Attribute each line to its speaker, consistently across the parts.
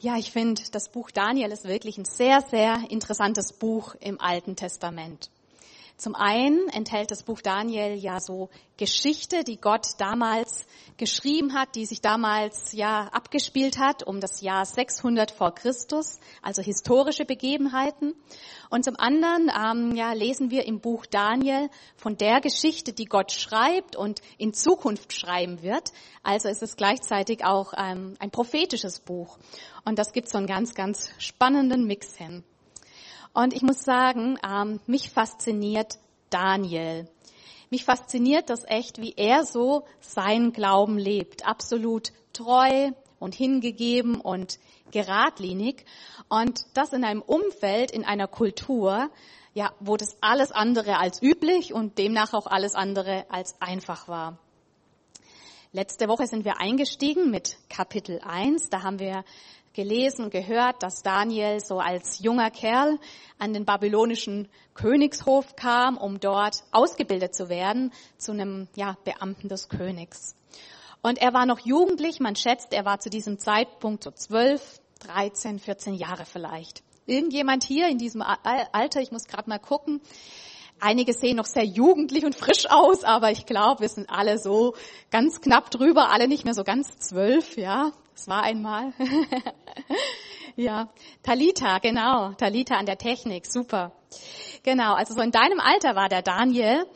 Speaker 1: Ja, ich finde, das Buch Daniel ist wirklich ein sehr, sehr interessantes Buch im Alten Testament. Zum einen enthält das Buch Daniel ja so Geschichte, die Gott damals geschrieben hat, die sich damals ja abgespielt hat um das Jahr 600 vor Christus, also historische Begebenheiten. Und zum anderen ähm, ja, lesen wir im Buch Daniel von der Geschichte, die Gott schreibt und in Zukunft schreiben wird. Also ist es gleichzeitig auch ähm, ein prophetisches Buch. Und das gibt so einen ganz, ganz spannenden Mix hin. Und ich muss sagen, ähm, mich fasziniert Daniel. Mich fasziniert das echt, wie er so seinen Glauben lebt. Absolut treu und hingegeben und geradlinig. Und das in einem Umfeld, in einer Kultur, ja, wo das alles andere als üblich und demnach auch alles andere als einfach war. Letzte Woche sind wir eingestiegen mit Kapitel 1. Da haben wir gelesen, gehört, dass Daniel so als junger Kerl an den babylonischen Königshof kam, um dort ausgebildet zu werden zu einem ja, Beamten des Königs. Und er war noch jugendlich, man schätzt, er war zu diesem Zeitpunkt so 12, 13, 14 Jahre vielleicht. Irgendjemand hier in diesem Alter, ich muss gerade mal gucken, Einige sehen noch sehr jugendlich und frisch aus, aber ich glaube, wir sind alle so ganz knapp drüber, alle nicht mehr so ganz zwölf, ja. Es war einmal. ja, Talita, genau, Talita an der Technik, super. Genau, also so in deinem Alter war der Daniel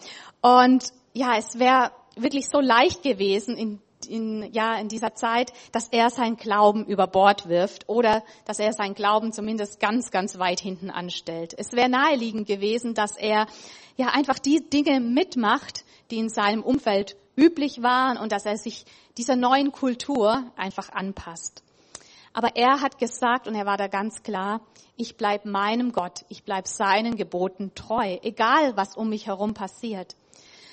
Speaker 1: und ja, es wäre wirklich so leicht gewesen in in, ja, in dieser Zeit, dass er seinen Glauben über Bord wirft oder dass er seinen Glauben zumindest ganz, ganz weit hinten anstellt. Es wäre naheliegend gewesen, dass er ja einfach die Dinge mitmacht, die in seinem Umfeld üblich waren und dass er sich dieser neuen Kultur einfach anpasst. Aber er hat gesagt und er war da ganz klar, ich bleib meinem Gott, ich bleib seinen Geboten treu, egal was um mich herum passiert.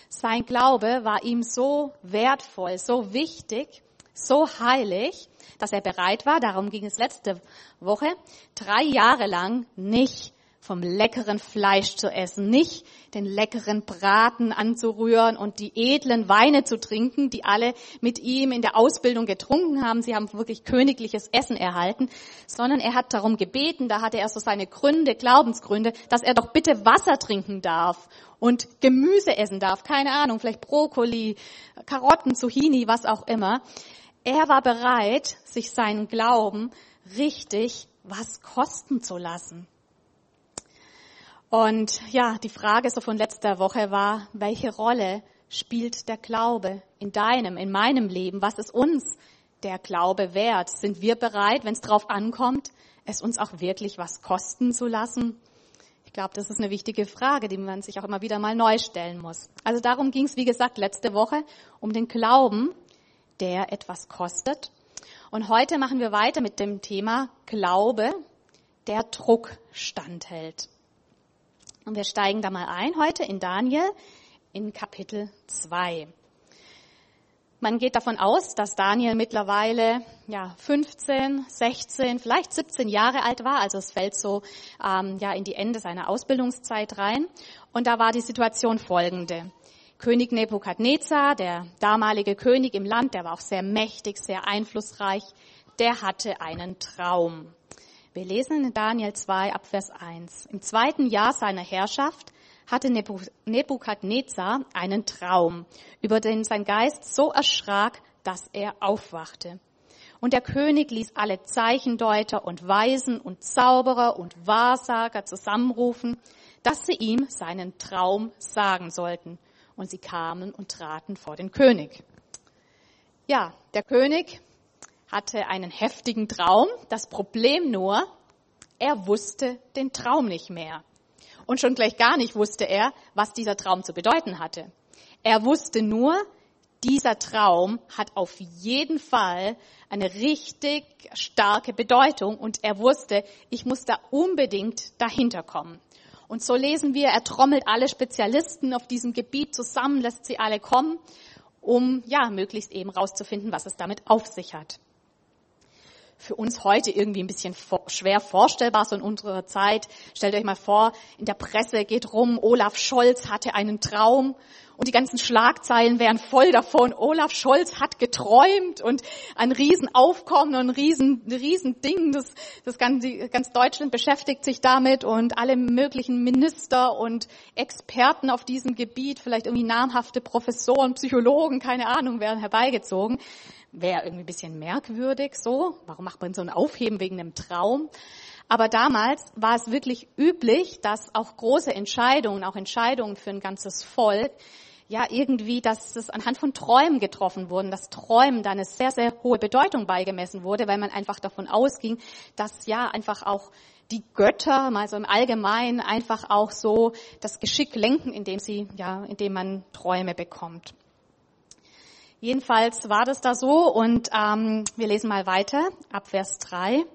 Speaker 1: Sein Glaube war ihm so wertvoll, so wichtig, so heilig, dass er bereit war, darum ging es letzte Woche, drei Jahre lang nicht vom leckeren Fleisch zu essen, nicht den leckeren Braten anzurühren und die edlen Weine zu trinken, die alle mit ihm in der Ausbildung getrunken haben. Sie haben wirklich königliches Essen erhalten, sondern er hat darum gebeten, da hatte er so seine Gründe, Glaubensgründe, dass er doch bitte Wasser trinken darf und Gemüse essen darf, keine Ahnung, vielleicht Brokkoli, Karotten, Zucchini, was auch immer. Er war bereit, sich seinen Glauben richtig was kosten zu lassen. Und ja, die Frage so von letzter Woche war, welche Rolle spielt der Glaube in deinem, in meinem Leben? Was ist uns der Glaube wert? Sind wir bereit, wenn es darauf ankommt, es uns auch wirklich was kosten zu lassen? Ich glaube, das ist eine wichtige Frage, die man sich auch immer wieder mal neu stellen muss. Also darum ging es, wie gesagt, letzte Woche um den Glauben, der etwas kostet. Und heute machen wir weiter mit dem Thema Glaube, der Druck standhält. Und wir steigen da mal ein heute in Daniel in Kapitel 2. Man geht davon aus, dass Daniel mittlerweile ja 15, 16, vielleicht 17 Jahre alt war. Also es fällt so ähm, ja in die Ende seiner Ausbildungszeit rein. Und da war die Situation folgende: König Nebukadnezar, der damalige König im Land, der war auch sehr mächtig, sehr einflussreich. Der hatte einen Traum. Wir lesen in Daniel 2 ab Vers 1. Im zweiten Jahr seiner Herrschaft hatte Nebukadnezar einen Traum, über den sein Geist so erschrak, dass er aufwachte. Und der König ließ alle Zeichendeuter und Weisen und Zauberer und Wahrsager zusammenrufen, dass sie ihm seinen Traum sagen sollten. Und sie kamen und traten vor den König. Ja, der König hatte einen heftigen Traum. Das Problem nur, er wusste den Traum nicht mehr. Und schon gleich gar nicht wusste er, was dieser Traum zu bedeuten hatte. Er wusste nur, dieser Traum hat auf jeden Fall eine richtig starke Bedeutung und er wusste, ich muss da unbedingt dahinter kommen. Und so lesen wir, er trommelt alle Spezialisten auf diesem Gebiet zusammen, lässt sie alle kommen, um ja möglichst eben rauszufinden, was es damit auf sich hat. Für uns heute irgendwie ein bisschen schwer vorstellbar, so in unserer Zeit. Stellt euch mal vor, in der Presse geht rum, Olaf Scholz hatte einen Traum und die ganzen Schlagzeilen wären voll davon. Olaf Scholz hat geträumt und ein Riesenaufkommen und ein riesen, riesen. Das, das ganz, ganz Deutschland beschäftigt sich damit und alle möglichen Minister und Experten auf diesem Gebiet, vielleicht irgendwie namhafte Professoren, Psychologen, keine Ahnung, werden herbeigezogen. Wäre irgendwie ein bisschen merkwürdig so. Warum macht man so ein Aufheben wegen einem Traum? Aber damals war es wirklich üblich, dass auch große Entscheidungen, auch Entscheidungen für ein ganzes Volk, ja irgendwie, dass es anhand von Träumen getroffen wurden, dass Träumen da eine sehr, sehr hohe Bedeutung beigemessen wurde, weil man einfach davon ausging, dass ja einfach auch die Götter, mal so im Allgemeinen, einfach auch so das Geschick lenken, indem sie, ja, indem man Träume bekommt. Jedenfalls war das da so und ähm, wir lesen mal weiter ab Vers 3.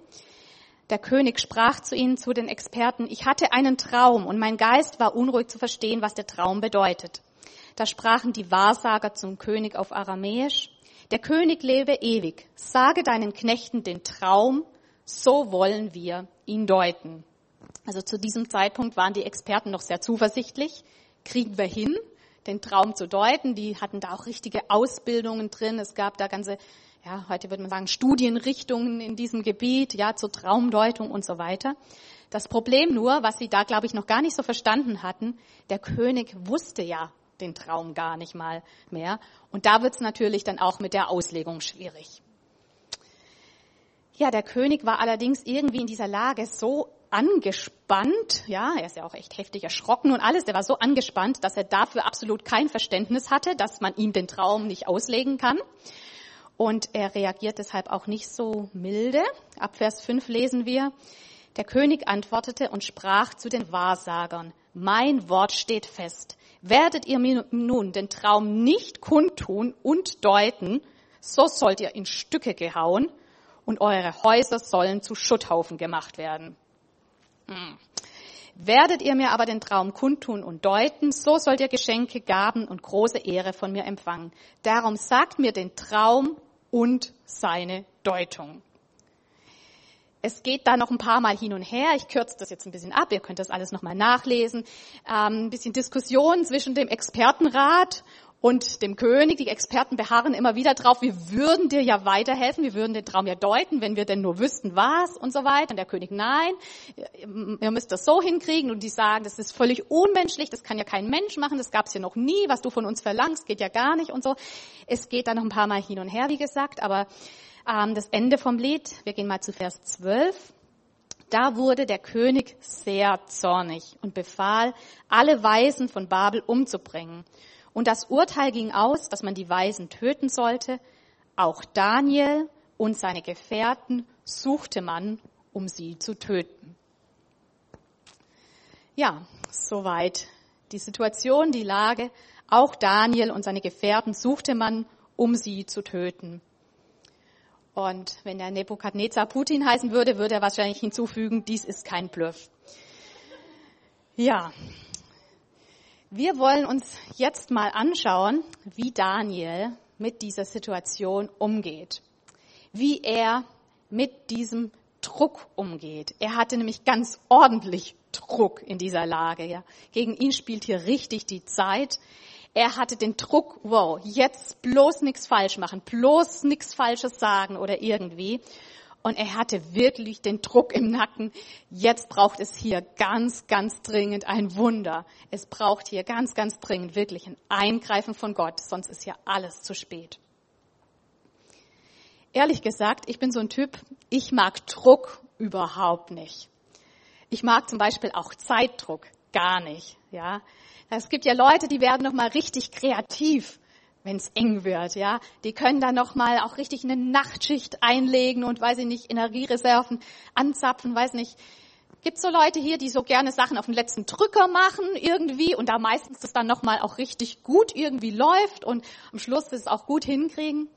Speaker 1: Der König sprach zu ihnen, zu den Experten, ich hatte einen Traum und mein Geist war unruhig zu verstehen, was der Traum bedeutet. Da sprachen die Wahrsager zum König auf Aramäisch, der König lebe ewig, sage deinen Knechten den Traum, so wollen wir ihn deuten. Also zu diesem Zeitpunkt waren die Experten noch sehr zuversichtlich, kriegen wir hin, den Traum zu deuten. Die hatten da auch richtige Ausbildungen drin. Es gab da ganze, ja, heute würde man sagen, Studienrichtungen in diesem Gebiet, ja, zur Traumdeutung und so weiter. Das Problem nur, was sie da, glaube ich, noch gar nicht so verstanden hatten, der König wusste ja den Traum gar nicht mal mehr. Und da wird es natürlich dann auch mit der Auslegung schwierig. Ja, der König war allerdings irgendwie in dieser Lage so angespannt, ja, er ist ja auch echt heftig erschrocken und alles, der war so angespannt, dass er dafür absolut kein Verständnis hatte, dass man ihm den Traum nicht auslegen kann. Und er reagiert deshalb auch nicht so milde. Ab Vers 5 lesen wir, der König antwortete und sprach zu den Wahrsagern, mein Wort steht fest. Werdet ihr mir nun den Traum nicht kundtun und deuten, so sollt ihr in Stücke gehauen und eure Häuser sollen zu Schutthaufen gemacht werden. Hm. Werdet ihr mir aber den Traum kundtun und deuten, so sollt ihr Geschenke, Gaben und große Ehre von mir empfangen. Darum sagt mir den Traum und seine Deutung. Es geht da noch ein paar Mal hin und her. Ich kürze das jetzt ein bisschen ab. Ihr könnt das alles nochmal nachlesen. Ähm, ein bisschen Diskussion zwischen dem Expertenrat und dem König. Die Experten beharren immer wieder drauf, wir würden dir ja weiterhelfen, wir würden den Traum ja deuten, wenn wir denn nur wüssten, was und so weiter. Und der König, nein, ihr müsst das so hinkriegen. Und die sagen, das ist völlig unmenschlich, das kann ja kein Mensch machen, das gab es ja noch nie, was du von uns verlangst, geht ja gar nicht und so. Es geht da noch ein paar Mal hin und her, wie gesagt, aber ähm, das Ende vom Lied, wir gehen mal zu Vers 12. Da wurde der König sehr zornig und befahl, alle Weisen von Babel umzubringen. Und das Urteil ging aus, dass man die Weisen töten sollte. Auch Daniel und seine Gefährten suchte man, um sie zu töten. Ja, soweit die Situation, die Lage. Auch Daniel und seine Gefährten suchte man, um sie zu töten. Und wenn der Nebukadnezar Putin heißen würde, würde er wahrscheinlich hinzufügen, dies ist kein Bluff. Ja. Wir wollen uns jetzt mal anschauen, wie Daniel mit dieser Situation umgeht. Wie er mit diesem Druck umgeht. Er hatte nämlich ganz ordentlich Druck in dieser Lage. Ja. Gegen ihn spielt hier richtig die Zeit. Er hatte den Druck, wow, jetzt bloß nichts falsch machen, bloß nichts Falsches sagen oder irgendwie. Und er hatte wirklich den Druck im Nacken. Jetzt braucht es hier ganz, ganz dringend ein Wunder. Es braucht hier ganz, ganz dringend wirklich ein Eingreifen von Gott, sonst ist ja alles zu spät. Ehrlich gesagt, ich bin so ein Typ, ich mag Druck überhaupt nicht. Ich mag zum Beispiel auch Zeitdruck gar nicht, ja. Es gibt ja Leute, die werden noch mal richtig kreativ, wenn es eng wird, ja. Die können dann noch mal auch richtig eine Nachtschicht einlegen und weiß ich nicht Energiereserven anzapfen, weiß nicht. Gibt so Leute hier, die so gerne Sachen auf den letzten Drücker machen irgendwie und da meistens das dann noch mal auch richtig gut irgendwie läuft und am Schluss es auch gut hinkriegen?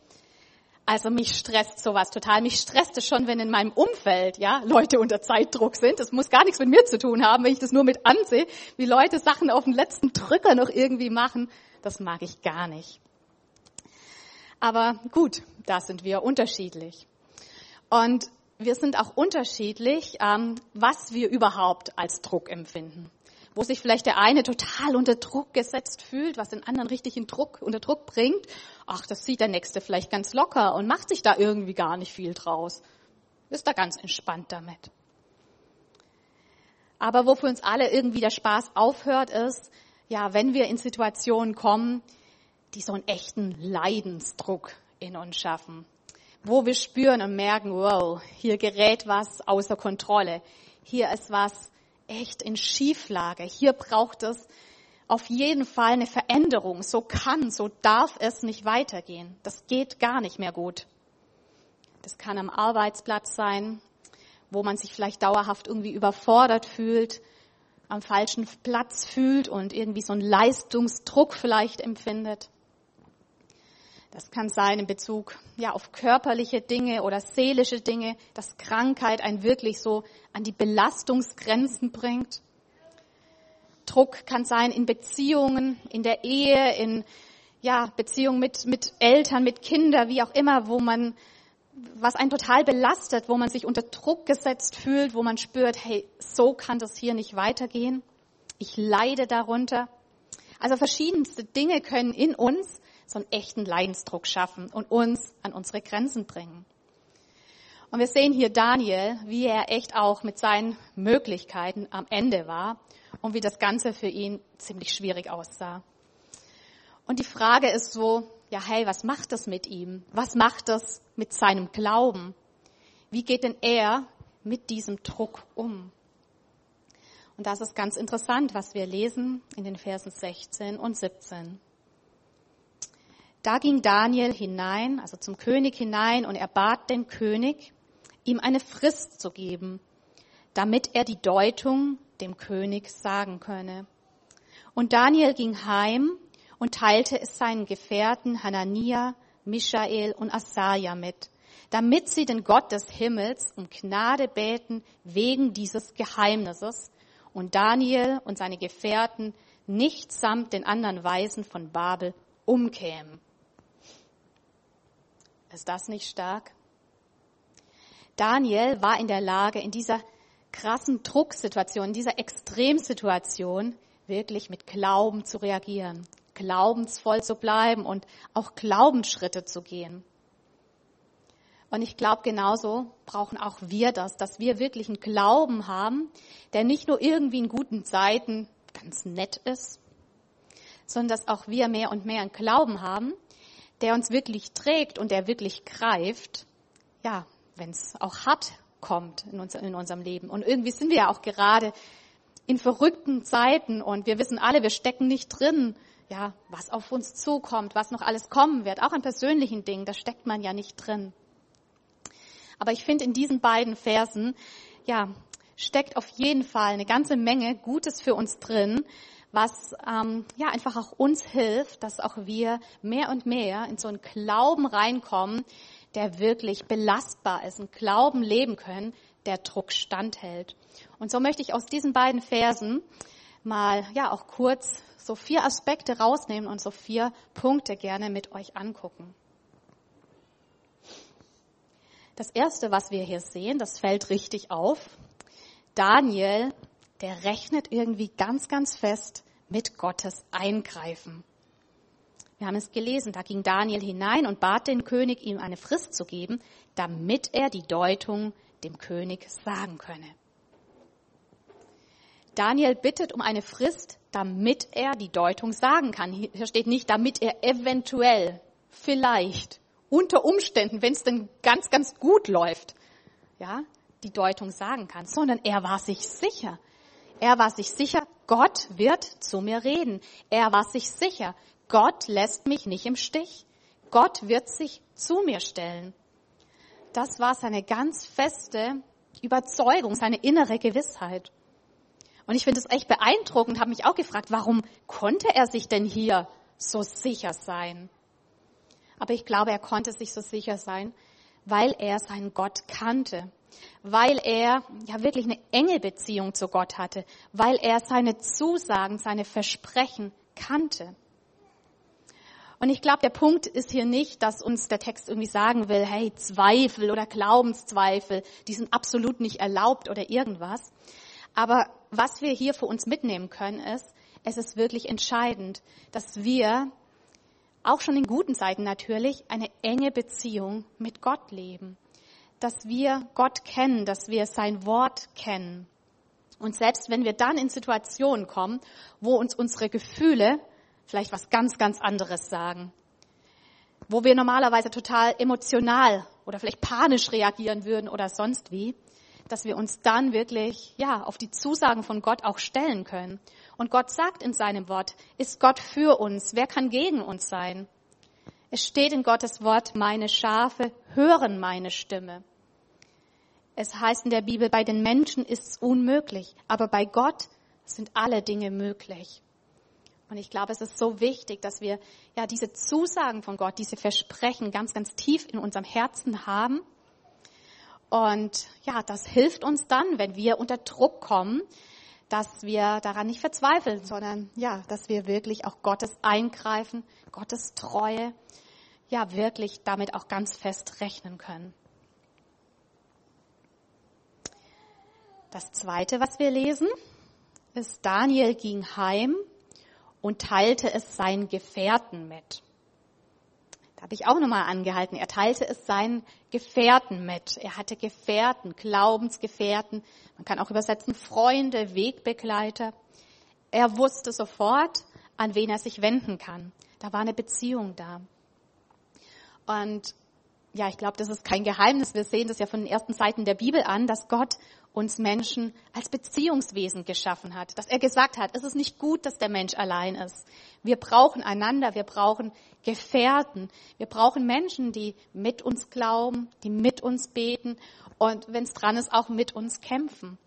Speaker 1: Also mich stresst sowas total. Mich stresst es schon, wenn in meinem Umfeld, ja, Leute unter Zeitdruck sind. Das muss gar nichts mit mir zu tun haben, wenn ich das nur mit ansehe, wie Leute Sachen auf den letzten Drücker noch irgendwie machen. Das mag ich gar nicht. Aber gut, da sind wir unterschiedlich. Und wir sind auch unterschiedlich, ähm, was wir überhaupt als Druck empfinden. Wo sich vielleicht der eine total unter Druck gesetzt fühlt, was den anderen richtig in Druck, unter Druck bringt. Ach, das sieht der Nächste vielleicht ganz locker und macht sich da irgendwie gar nicht viel draus. Ist da ganz entspannt damit. Aber wo für uns alle irgendwie der Spaß aufhört, ist, ja, wenn wir in Situationen kommen, die so einen echten Leidensdruck in uns schaffen wo wir spüren und merken, wow, hier gerät was außer Kontrolle. Hier ist was echt in Schieflage. Hier braucht es auf jeden Fall eine Veränderung. So kann, so darf es nicht weitergehen. Das geht gar nicht mehr gut. Das kann am Arbeitsplatz sein, wo man sich vielleicht dauerhaft irgendwie überfordert fühlt, am falschen Platz fühlt und irgendwie so einen Leistungsdruck vielleicht empfindet. Das kann sein in Bezug ja, auf körperliche Dinge oder seelische Dinge, dass Krankheit einen wirklich so an die Belastungsgrenzen bringt. Druck kann sein in Beziehungen, in der Ehe, in ja, Beziehungen mit, mit Eltern, mit Kindern, wie auch immer, wo man, was einen total belastet, wo man sich unter Druck gesetzt fühlt, wo man spürt, hey, so kann das hier nicht weitergehen. Ich leide darunter. Also verschiedenste Dinge können in uns so einen echten Leidensdruck schaffen und uns an unsere Grenzen bringen. Und wir sehen hier Daniel, wie er echt auch mit seinen Möglichkeiten am Ende war und wie das Ganze für ihn ziemlich schwierig aussah. Und die Frage ist so, ja, hey, was macht das mit ihm? Was macht das mit seinem Glauben? Wie geht denn er mit diesem Druck um? Und das ist ganz interessant, was wir lesen in den Versen 16 und 17. Da ging Daniel hinein, also zum König hinein, und er bat den König, ihm eine Frist zu geben, damit er die Deutung dem König sagen könne. Und Daniel ging heim und teilte es seinen Gefährten Hanania, Michael und Asaja mit, damit sie den Gott des Himmels um Gnade beten wegen dieses Geheimnisses und Daniel und seine Gefährten nicht samt den anderen Weisen von Babel umkämen. Ist das nicht stark? Daniel war in der Lage, in dieser krassen Drucksituation, in dieser Extremsituation wirklich mit Glauben zu reagieren, glaubensvoll zu bleiben und auch Glaubensschritte zu gehen. Und ich glaube, genauso brauchen auch wir das, dass wir wirklich einen Glauben haben, der nicht nur irgendwie in guten Zeiten ganz nett ist, sondern dass auch wir mehr und mehr einen Glauben haben, der uns wirklich trägt und der wirklich greift, ja, wenn es auch hart kommt in, uns, in unserem Leben. Und irgendwie sind wir ja auch gerade in verrückten Zeiten und wir wissen alle, wir stecken nicht drin, ja, was auf uns zukommt, was noch alles kommen wird, auch an persönlichen Dingen, da steckt man ja nicht drin. Aber ich finde in diesen beiden Versen, ja, steckt auf jeden Fall eine ganze Menge Gutes für uns drin, was ähm, ja einfach auch uns hilft, dass auch wir mehr und mehr in so einen Glauben reinkommen, der wirklich belastbar ist, einen Glauben leben können, der Druck standhält. Und so möchte ich aus diesen beiden Versen mal ja auch kurz so vier Aspekte rausnehmen und so vier Punkte gerne mit euch angucken. Das erste, was wir hier sehen, das fällt richtig auf. Daniel der rechnet irgendwie ganz, ganz fest mit Gottes Eingreifen. Wir haben es gelesen, da ging Daniel hinein und bat den König, ihm eine Frist zu geben, damit er die Deutung dem König sagen könne. Daniel bittet um eine Frist, damit er die Deutung sagen kann. Hier steht nicht, damit er eventuell, vielleicht, unter Umständen, wenn es denn ganz, ganz gut läuft, ja, die Deutung sagen kann, sondern er war sich sicher. Er war sich sicher, Gott wird zu mir reden. Er war sich sicher, Gott lässt mich nicht im Stich. Gott wird sich zu mir stellen. Das war seine ganz feste Überzeugung, seine innere Gewissheit. Und ich finde es echt beeindruckend, habe mich auch gefragt, warum konnte er sich denn hier so sicher sein? Aber ich glaube, er konnte sich so sicher sein, weil er seinen Gott kannte weil er ja wirklich eine enge Beziehung zu Gott hatte, weil er seine Zusagen, seine Versprechen kannte. Und ich glaube, der Punkt ist hier nicht, dass uns der Text irgendwie sagen will, hey, Zweifel oder Glaubenszweifel, die sind absolut nicht erlaubt oder irgendwas. Aber was wir hier für uns mitnehmen können, ist, es ist wirklich entscheidend, dass wir auch schon in guten Zeiten natürlich eine enge Beziehung mit Gott leben. Dass wir Gott kennen, dass wir sein Wort kennen. Und selbst wenn wir dann in Situationen kommen, wo uns unsere Gefühle vielleicht was ganz, ganz anderes sagen. Wo wir normalerweise total emotional oder vielleicht panisch reagieren würden oder sonst wie, dass wir uns dann wirklich, ja, auf die Zusagen von Gott auch stellen können. Und Gott sagt in seinem Wort, ist Gott für uns? Wer kann gegen uns sein? Es steht in Gottes Wort, meine Schafe hören meine Stimme. Es heißt in der Bibel, bei den Menschen ist es unmöglich, aber bei Gott sind alle Dinge möglich. Und ich glaube, es ist so wichtig, dass wir ja diese Zusagen von Gott, diese Versprechen ganz, ganz tief in unserem Herzen haben. Und ja, das hilft uns dann, wenn wir unter Druck kommen, dass wir daran nicht verzweifeln, sondern ja, dass wir wirklich auch Gottes Eingreifen, Gottes Treue, ja, wirklich damit auch ganz fest rechnen können. Das zweite, was wir lesen, ist Daniel ging heim und teilte es seinen Gefährten mit. Da habe ich auch nochmal angehalten. Er teilte es seinen Gefährten mit. Er hatte Gefährten, Glaubensgefährten. Man kann auch übersetzen Freunde, Wegbegleiter. Er wusste sofort, an wen er sich wenden kann. Da war eine Beziehung da. Und ja, ich glaube, das ist kein Geheimnis. Wir sehen das ja von den ersten Seiten der Bibel an, dass Gott uns Menschen als Beziehungswesen geschaffen hat. Dass er gesagt hat, es ist nicht gut, dass der Mensch allein ist. Wir brauchen einander, wir brauchen Gefährten, wir brauchen Menschen, die mit uns glauben, die mit uns beten und wenn es dran ist, auch mit uns kämpfen.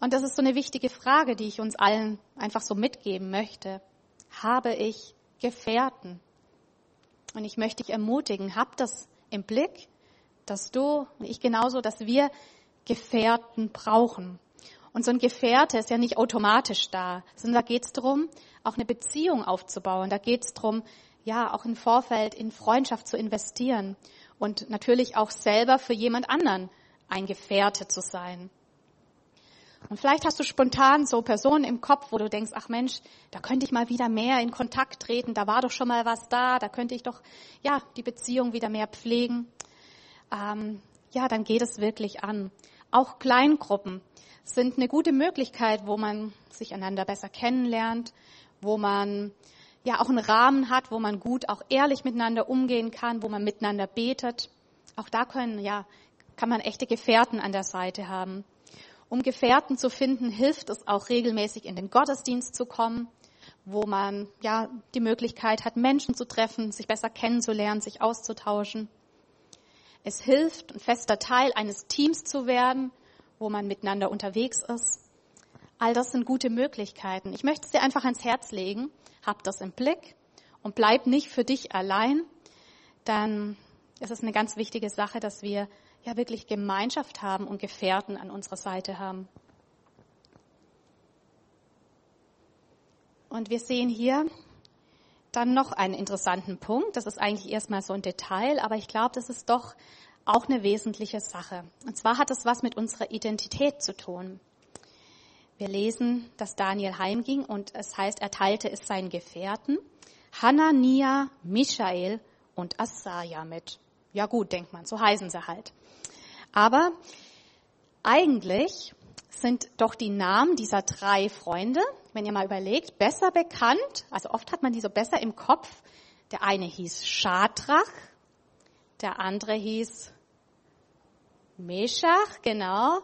Speaker 1: Und das ist so eine wichtige Frage, die ich uns allen einfach so mitgeben möchte. Habe ich Gefährten? Und ich möchte dich ermutigen, hab das im Blick, dass du und ich genauso, dass wir Gefährten brauchen. Und so ein Gefährte ist ja nicht automatisch da, sondern da geht es darum, auch eine Beziehung aufzubauen. Da geht es darum, ja, auch im Vorfeld in Freundschaft zu investieren und natürlich auch selber für jemand anderen ein Gefährte zu sein. Und vielleicht hast du spontan so Personen im Kopf, wo du denkst, ach Mensch, da könnte ich mal wieder mehr in Kontakt treten, da war doch schon mal was da, da könnte ich doch, ja, die Beziehung wieder mehr pflegen. Ähm, ja, dann geht es wirklich an. Auch Kleingruppen sind eine gute Möglichkeit, wo man sich einander besser kennenlernt, wo man ja auch einen Rahmen hat, wo man gut auch ehrlich miteinander umgehen kann, wo man miteinander betet. Auch da können, ja, kann man echte Gefährten an der Seite haben. Um Gefährten zu finden, hilft es auch regelmäßig in den Gottesdienst zu kommen, wo man ja die Möglichkeit hat, Menschen zu treffen, sich besser kennenzulernen, sich auszutauschen. Es hilft, ein fester Teil eines Teams zu werden, wo man miteinander unterwegs ist. All das sind gute Möglichkeiten. Ich möchte es dir einfach ans Herz legen. Hab das im Blick und bleib nicht für dich allein. Dann ist es eine ganz wichtige Sache, dass wir ja wirklich Gemeinschaft haben und Gefährten an unserer Seite haben. Und wir sehen hier dann noch einen interessanten Punkt. Das ist eigentlich erstmal so ein Detail, aber ich glaube, das ist doch auch eine wesentliche Sache. Und zwar hat es was mit unserer Identität zu tun. Wir lesen, dass Daniel heimging und es heißt, er teilte es seinen Gefährten, Hanania, Michael und Asaja mit. Ja gut, denkt man, so heißen sie halt. Aber eigentlich sind doch die Namen dieser drei Freunde, wenn ihr mal überlegt, besser bekannt. Also oft hat man die so besser im Kopf. Der eine hieß Schadrach, der andere hieß Meshach, genau,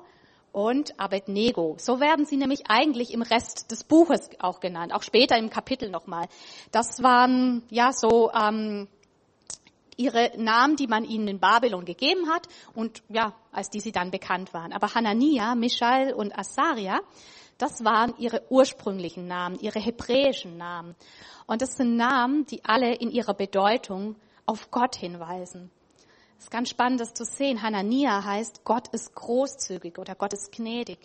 Speaker 1: und Abednego. So werden sie nämlich eigentlich im Rest des Buches auch genannt, auch später im Kapitel nochmal. Das waren ja so ähm, ihre Namen, die man ihnen in Babylon gegeben hat und ja, als die sie dann bekannt waren. Aber Hanania, Mishael und Asaria, das waren ihre ursprünglichen Namen, ihre hebräischen Namen. Und das sind Namen, die alle in ihrer Bedeutung auf Gott hinweisen. Es ist ganz spannend, das zu sehen. Hanania heißt, Gott ist großzügig oder Gott ist gnädig.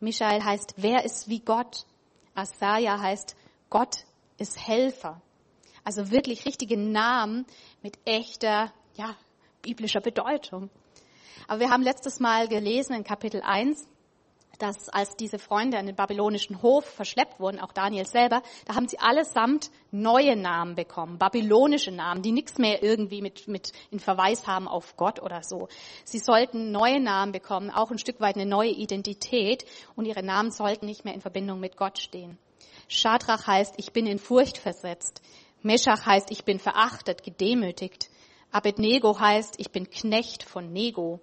Speaker 1: Michael heißt, wer ist wie Gott? Asaja heißt, Gott ist Helfer. Also wirklich richtige Namen mit echter, ja, biblischer Bedeutung. Aber wir haben letztes Mal gelesen in Kapitel 1, dass als diese Freunde an den babylonischen Hof verschleppt wurden, auch Daniel selber, da haben sie allesamt neue Namen bekommen, babylonische Namen, die nichts mehr irgendwie mit, mit in Verweis haben auf Gott oder so. Sie sollten neue Namen bekommen, auch ein Stück weit eine neue Identität und ihre Namen sollten nicht mehr in Verbindung mit Gott stehen. Schadrach heißt, ich bin in Furcht versetzt. Meschach heißt, ich bin verachtet, gedemütigt. Abednego heißt, ich bin Knecht von Nego.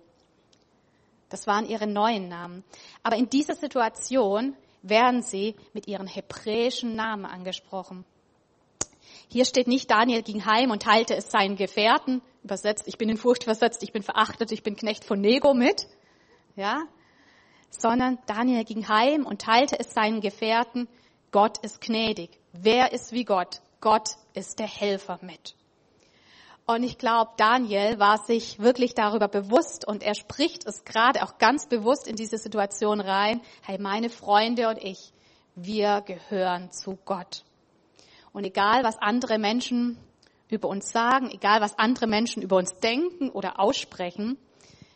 Speaker 1: Das waren ihre neuen Namen. Aber in dieser Situation werden sie mit ihren hebräischen Namen angesprochen. Hier steht nicht, Daniel ging heim und teilte es seinen Gefährten, übersetzt, ich bin in Furcht versetzt, ich bin verachtet, ich bin Knecht von Nego mit, ja, sondern Daniel ging heim und teilte es seinen Gefährten, Gott ist gnädig. Wer ist wie Gott? Gott ist der Helfer mit. Und ich glaube, Daniel war sich wirklich darüber bewusst und er spricht es gerade auch ganz bewusst in diese Situation rein. Hey, meine Freunde und ich, wir gehören zu Gott. Und egal, was andere Menschen über uns sagen, egal, was andere Menschen über uns denken oder aussprechen,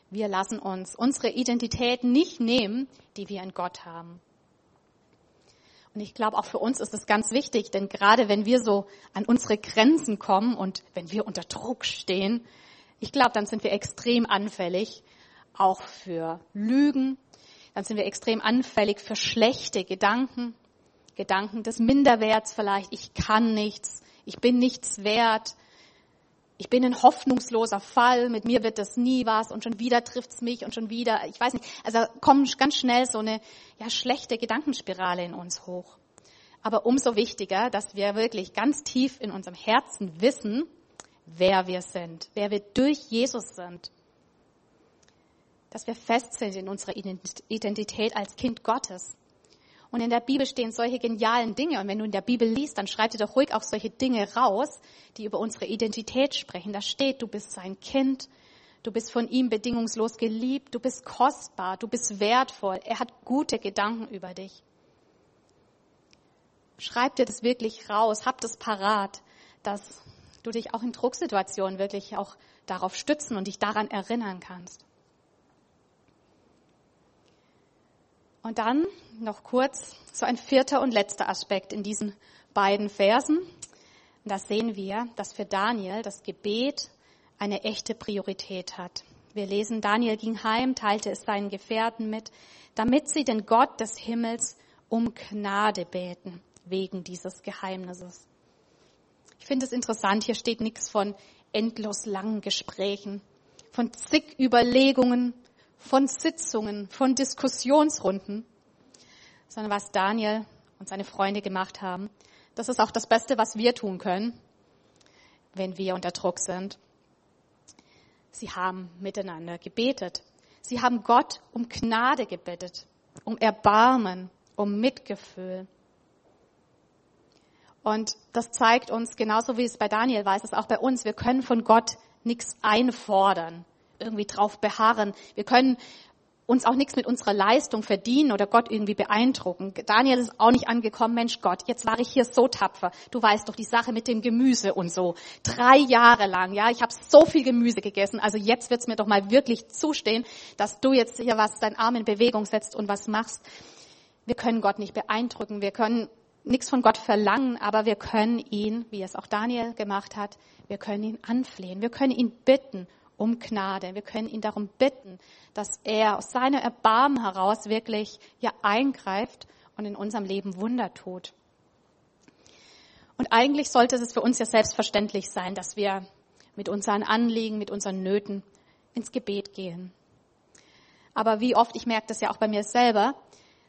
Speaker 1: wir lassen uns unsere Identität nicht nehmen, die wir in Gott haben. Und ich glaube, auch für uns ist es ganz wichtig, denn gerade wenn wir so an unsere Grenzen kommen und wenn wir unter Druck stehen, ich glaube, dann sind wir extrem anfällig, auch für Lügen, dann sind wir extrem anfällig für schlechte Gedanken, Gedanken des Minderwerts vielleicht, ich kann nichts, ich bin nichts wert, ich bin ein hoffnungsloser Fall, mit mir wird das nie was und schon wieder trifft's mich und schon wieder, ich weiß nicht, also kommt ganz schnell so eine ja, schlechte Gedankenspirale in uns hoch. Aber umso wichtiger, dass wir wirklich ganz tief in unserem Herzen wissen, wer wir sind, wer wir durch Jesus sind. Dass wir fest sind in unserer Identität als Kind Gottes. Und in der Bibel stehen solche genialen Dinge. Und wenn du in der Bibel liest, dann schreib dir doch ruhig auch solche Dinge raus, die über unsere Identität sprechen. Da steht, du bist sein Kind, du bist von ihm bedingungslos geliebt, du bist kostbar, du bist wertvoll. Er hat gute Gedanken über dich. Schreib dir das wirklich raus, hab das parat, dass du dich auch in Drucksituationen wirklich auch darauf stützen und dich daran erinnern kannst. Und dann noch kurz so ein vierter und letzter Aspekt in diesen beiden Versen. Da sehen wir, dass für Daniel das Gebet eine echte Priorität hat. Wir lesen, Daniel ging heim, teilte es seinen Gefährten mit, damit sie den Gott des Himmels um Gnade beten, wegen dieses Geheimnisses. Ich finde es interessant, hier steht nichts von endlos langen Gesprächen, von zig Überlegungen, von Sitzungen, von Diskussionsrunden, sondern was Daniel und seine Freunde gemacht haben. Das ist auch das Beste, was wir tun können, wenn wir unter Druck sind. Sie haben miteinander gebetet. Sie haben Gott um Gnade gebettet, um Erbarmen, um Mitgefühl. Und das zeigt uns, genauso wie es bei Daniel war, ist es auch bei uns, wir können von Gott nichts einfordern irgendwie drauf beharren. Wir können uns auch nichts mit unserer Leistung verdienen oder Gott irgendwie beeindrucken. Daniel ist auch nicht angekommen, Mensch Gott, jetzt war ich hier so tapfer. Du weißt doch die Sache mit dem Gemüse und so. Drei Jahre lang, ja, ich habe so viel Gemüse gegessen. Also jetzt wird's mir doch mal wirklich zustehen, dass du jetzt hier was, dein Arm in Bewegung setzt und was machst. Wir können Gott nicht beeindrucken, wir können nichts von Gott verlangen, aber wir können ihn, wie es auch Daniel gemacht hat, wir können ihn anflehen, wir können ihn bitten um Gnade. Wir können ihn darum bitten, dass er aus seiner Erbarmen heraus wirklich ja eingreift und in unserem Leben Wunder tut. Und eigentlich sollte es für uns ja selbstverständlich sein, dass wir mit unseren Anliegen, mit unseren Nöten ins Gebet gehen. Aber wie oft, ich merke das ja auch bei mir selber,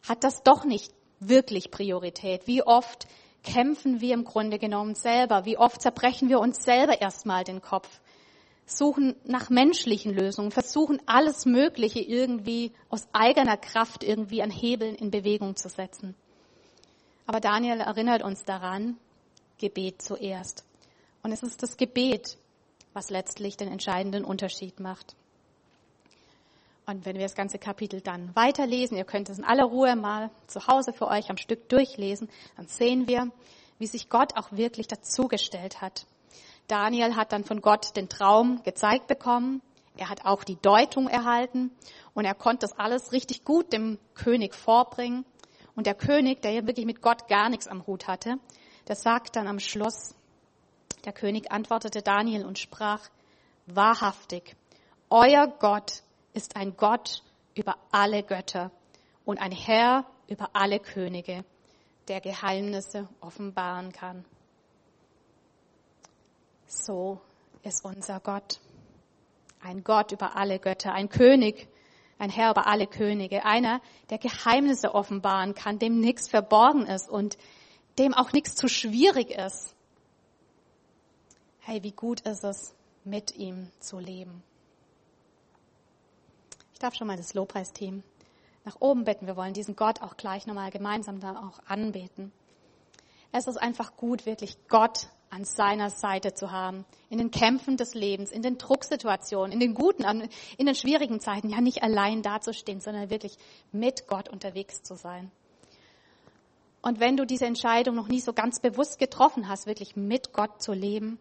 Speaker 1: hat das doch nicht wirklich Priorität. Wie oft kämpfen wir im Grunde genommen selber? Wie oft zerbrechen wir uns selber erstmal den Kopf? Suchen nach menschlichen Lösungen, versuchen alles Mögliche irgendwie aus eigener Kraft irgendwie an Hebeln in Bewegung zu setzen. Aber Daniel erinnert uns daran, Gebet zuerst. Und es ist das Gebet, was letztlich den entscheidenden Unterschied macht. Und wenn wir das ganze Kapitel dann weiterlesen, ihr könnt es in aller Ruhe mal zu Hause für euch am Stück durchlesen, dann sehen wir, wie sich Gott auch wirklich dazugestellt hat. Daniel hat dann von Gott den Traum gezeigt bekommen. Er hat auch die Deutung erhalten und er konnte das alles richtig gut dem König vorbringen. Und der König, der ja wirklich mit Gott gar nichts am Hut hatte, der sagt dann am Schluss, der König antwortete Daniel und sprach, wahrhaftig, euer Gott ist ein Gott über alle Götter und ein Herr über alle Könige, der Geheimnisse offenbaren kann. So ist unser Gott. Ein Gott über alle Götter, ein König, ein Herr über alle Könige, einer, der Geheimnisse offenbaren kann, dem nichts verborgen ist und dem auch nichts zu schwierig ist. Hey, wie gut ist es, mit ihm zu leben. Ich darf schon mal das Lobpreisteam nach oben bitten. Wir wollen diesen Gott auch gleich nochmal gemeinsam da auch anbeten. Es ist einfach gut, wirklich Gott an seiner Seite zu haben. In den Kämpfen des Lebens, in den Drucksituationen, in den guten, in den schwierigen Zeiten, ja nicht allein dazustehen, sondern wirklich mit Gott unterwegs zu sein. Und wenn du diese Entscheidung noch nie so ganz bewusst getroffen hast, wirklich mit Gott zu leben,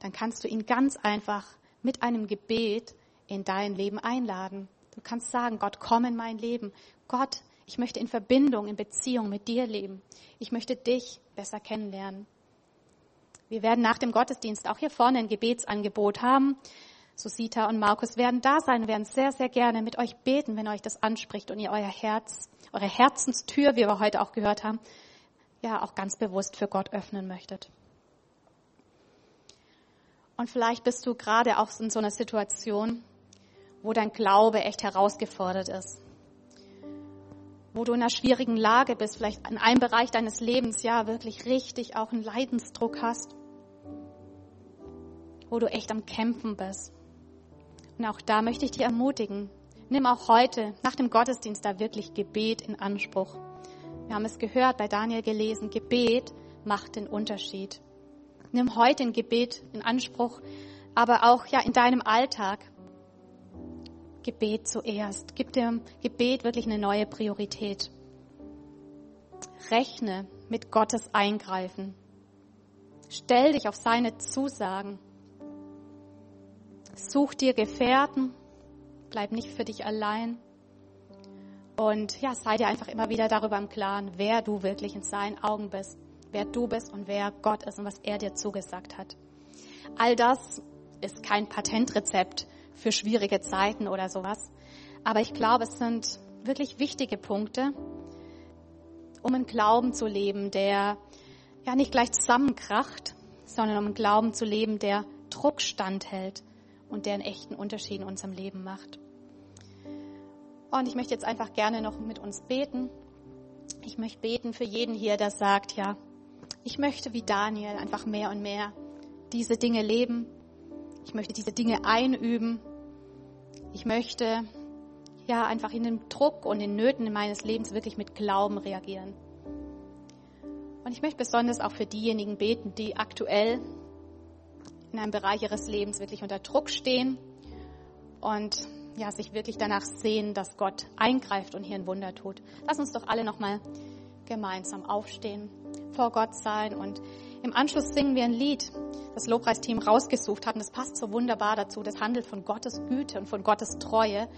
Speaker 1: dann kannst du ihn ganz einfach mit einem Gebet in dein Leben einladen. Du kannst sagen, Gott, komm in mein Leben. Gott, ich möchte in Verbindung, in Beziehung mit dir leben. Ich möchte dich besser kennenlernen. Wir werden nach dem Gottesdienst auch hier vorne ein Gebetsangebot haben. Susita und Markus werden da sein werden sehr, sehr gerne mit euch beten, wenn euch das anspricht und ihr euer Herz, eure Herzenstür, wie wir heute auch gehört haben, ja auch ganz bewusst für Gott öffnen möchtet. Und vielleicht bist du gerade auch in so einer Situation, wo dein Glaube echt herausgefordert ist. Wo du in einer schwierigen Lage bist, vielleicht in einem Bereich deines Lebens, ja, wirklich richtig auch einen Leidensdruck hast. Wo du echt am Kämpfen bist. Und auch da möchte ich dich ermutigen. Nimm auch heute, nach dem Gottesdienst, da wirklich Gebet in Anspruch. Wir haben es gehört, bei Daniel gelesen, Gebet macht den Unterschied. Nimm heute ein Gebet in Anspruch, aber auch ja in deinem Alltag. Gebet zuerst. Gib dem Gebet wirklich eine neue Priorität. Rechne mit Gottes Eingreifen. Stell dich auf seine Zusagen. Such dir Gefährten. Bleib nicht für dich allein. Und ja, sei dir einfach immer wieder darüber im Klaren, wer du wirklich in seinen Augen bist wer du bist und wer Gott ist und was er dir zugesagt hat. All das ist kein Patentrezept für schwierige Zeiten oder sowas. Aber ich glaube, es sind wirklich wichtige Punkte, um einen Glauben zu leben, der ja nicht gleich zusammenkracht, sondern um einen Glauben zu leben, der Druck standhält und der einen echten Unterschied in unserem Leben macht. Und ich möchte jetzt einfach gerne noch mit uns beten. Ich möchte beten für jeden hier, der sagt, ja, ich möchte wie Daniel einfach mehr und mehr diese Dinge leben. Ich möchte diese Dinge einüben. Ich möchte ja einfach in den Druck und den Nöten meines Lebens wirklich mit Glauben reagieren. Und ich möchte besonders auch für diejenigen beten, die aktuell in einem Bereich ihres Lebens wirklich unter Druck stehen und ja, sich wirklich danach sehen, dass Gott eingreift und hier ein Wunder tut. Lass uns doch alle nochmal gemeinsam aufstehen vor Gott sein. Und im Anschluss singen wir ein Lied, das Lobpreisteam rausgesucht hat. Und das passt so wunderbar dazu. Das handelt von Gottes Güte und von Gottes Treue.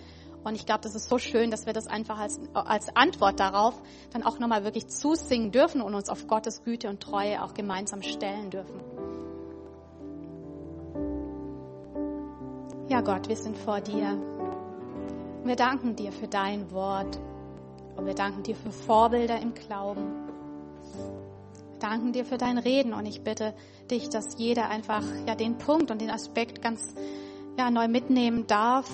Speaker 1: Und ich glaube, das ist so schön, dass wir das einfach als, als Antwort darauf dann auch nochmal wirklich zusingen dürfen und uns auf Gottes Güte und Treue auch gemeinsam stellen dürfen. Ja Gott, wir sind vor dir. Wir danken dir für dein Wort und wir danken dir für Vorbilder im Glauben danken dir für dein Reden und ich bitte dich, dass jeder einfach ja den Punkt und den Aspekt ganz ja neu mitnehmen darf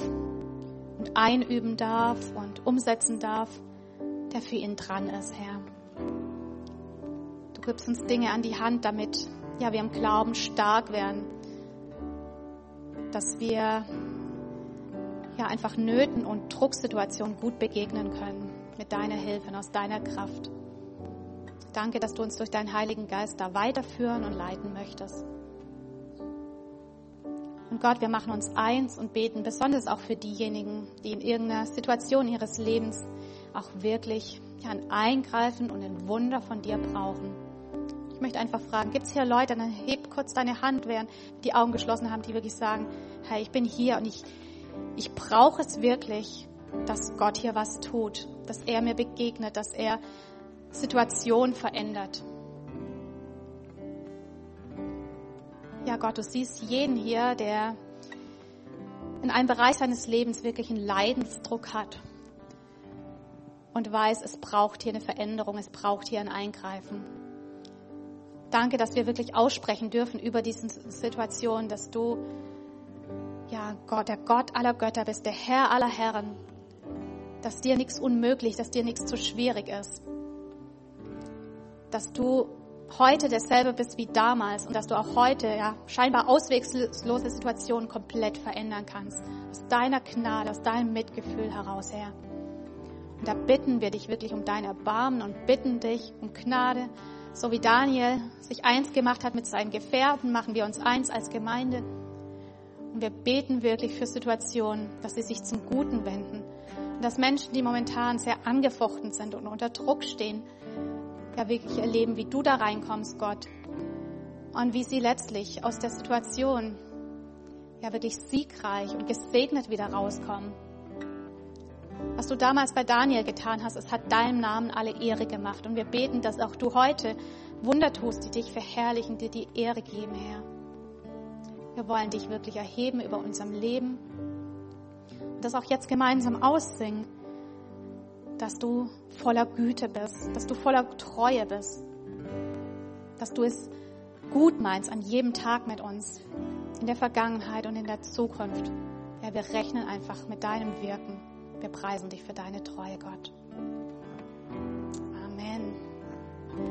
Speaker 1: und einüben darf und umsetzen darf, der für ihn dran ist, Herr. Du gibst uns Dinge an die Hand, damit ja wir im Glauben stark werden, dass wir ja einfach Nöten und Drucksituationen gut begegnen können mit deiner Hilfe und aus deiner Kraft. Danke, dass du uns durch deinen Heiligen Geist da weiterführen und leiten möchtest. Und Gott, wir machen uns eins und beten besonders auch für diejenigen, die in irgendeiner Situation ihres Lebens auch wirklich ein Eingreifen und ein Wunder von dir brauchen. Ich möchte einfach fragen, gibt es hier Leute, dann heb kurz deine Hand, während die Augen geschlossen haben, die wirklich sagen, hey, ich bin hier und ich, ich brauche es wirklich, dass Gott hier was tut, dass er mir begegnet, dass er Situationen verändert. Ja, Gott, du siehst jeden hier, der in einem Bereich seines Lebens wirklich einen Leidensdruck hat und weiß, es braucht hier eine Veränderung, es braucht hier ein Eingreifen. Danke, dass wir wirklich aussprechen dürfen über diese Situation, dass du, ja, Gott, der Gott aller Götter bist, der Herr aller Herren, dass dir nichts unmöglich, dass dir nichts zu schwierig ist, dass du heute derselbe bist wie damals und dass du auch heute ja scheinbar auswegslose Situationen komplett verändern kannst. Aus deiner Gnade, aus deinem Mitgefühl heraus, Herr. Und da bitten wir dich wirklich um dein Erbarmen und bitten dich um Gnade. So wie Daniel sich eins gemacht hat mit seinen Gefährten, machen wir uns eins als Gemeinde. Und wir beten wirklich für Situationen, dass sie sich zum Guten wenden. Und dass Menschen, die momentan sehr angefochten sind und unter Druck stehen, ja wirklich erleben, wie du da reinkommst, Gott. Und wie sie letztlich aus der Situation ja wirklich siegreich und gesegnet wieder rauskommen. Was du damals bei Daniel getan hast, es hat deinem Namen alle Ehre gemacht. Und wir beten, dass auch du heute Wunder tust, die dich verherrlichen, die die Ehre geben, Herr. Wir wollen dich wirklich erheben über unserem Leben und das auch jetzt gemeinsam aussingen, dass du voller Güte bist, dass du voller Treue bist, dass du es gut meinst an jedem Tag mit uns, in der Vergangenheit und in der Zukunft. Ja, wir rechnen einfach mit deinem Wirken. Wir preisen dich für deine Treue, Gott. Amen.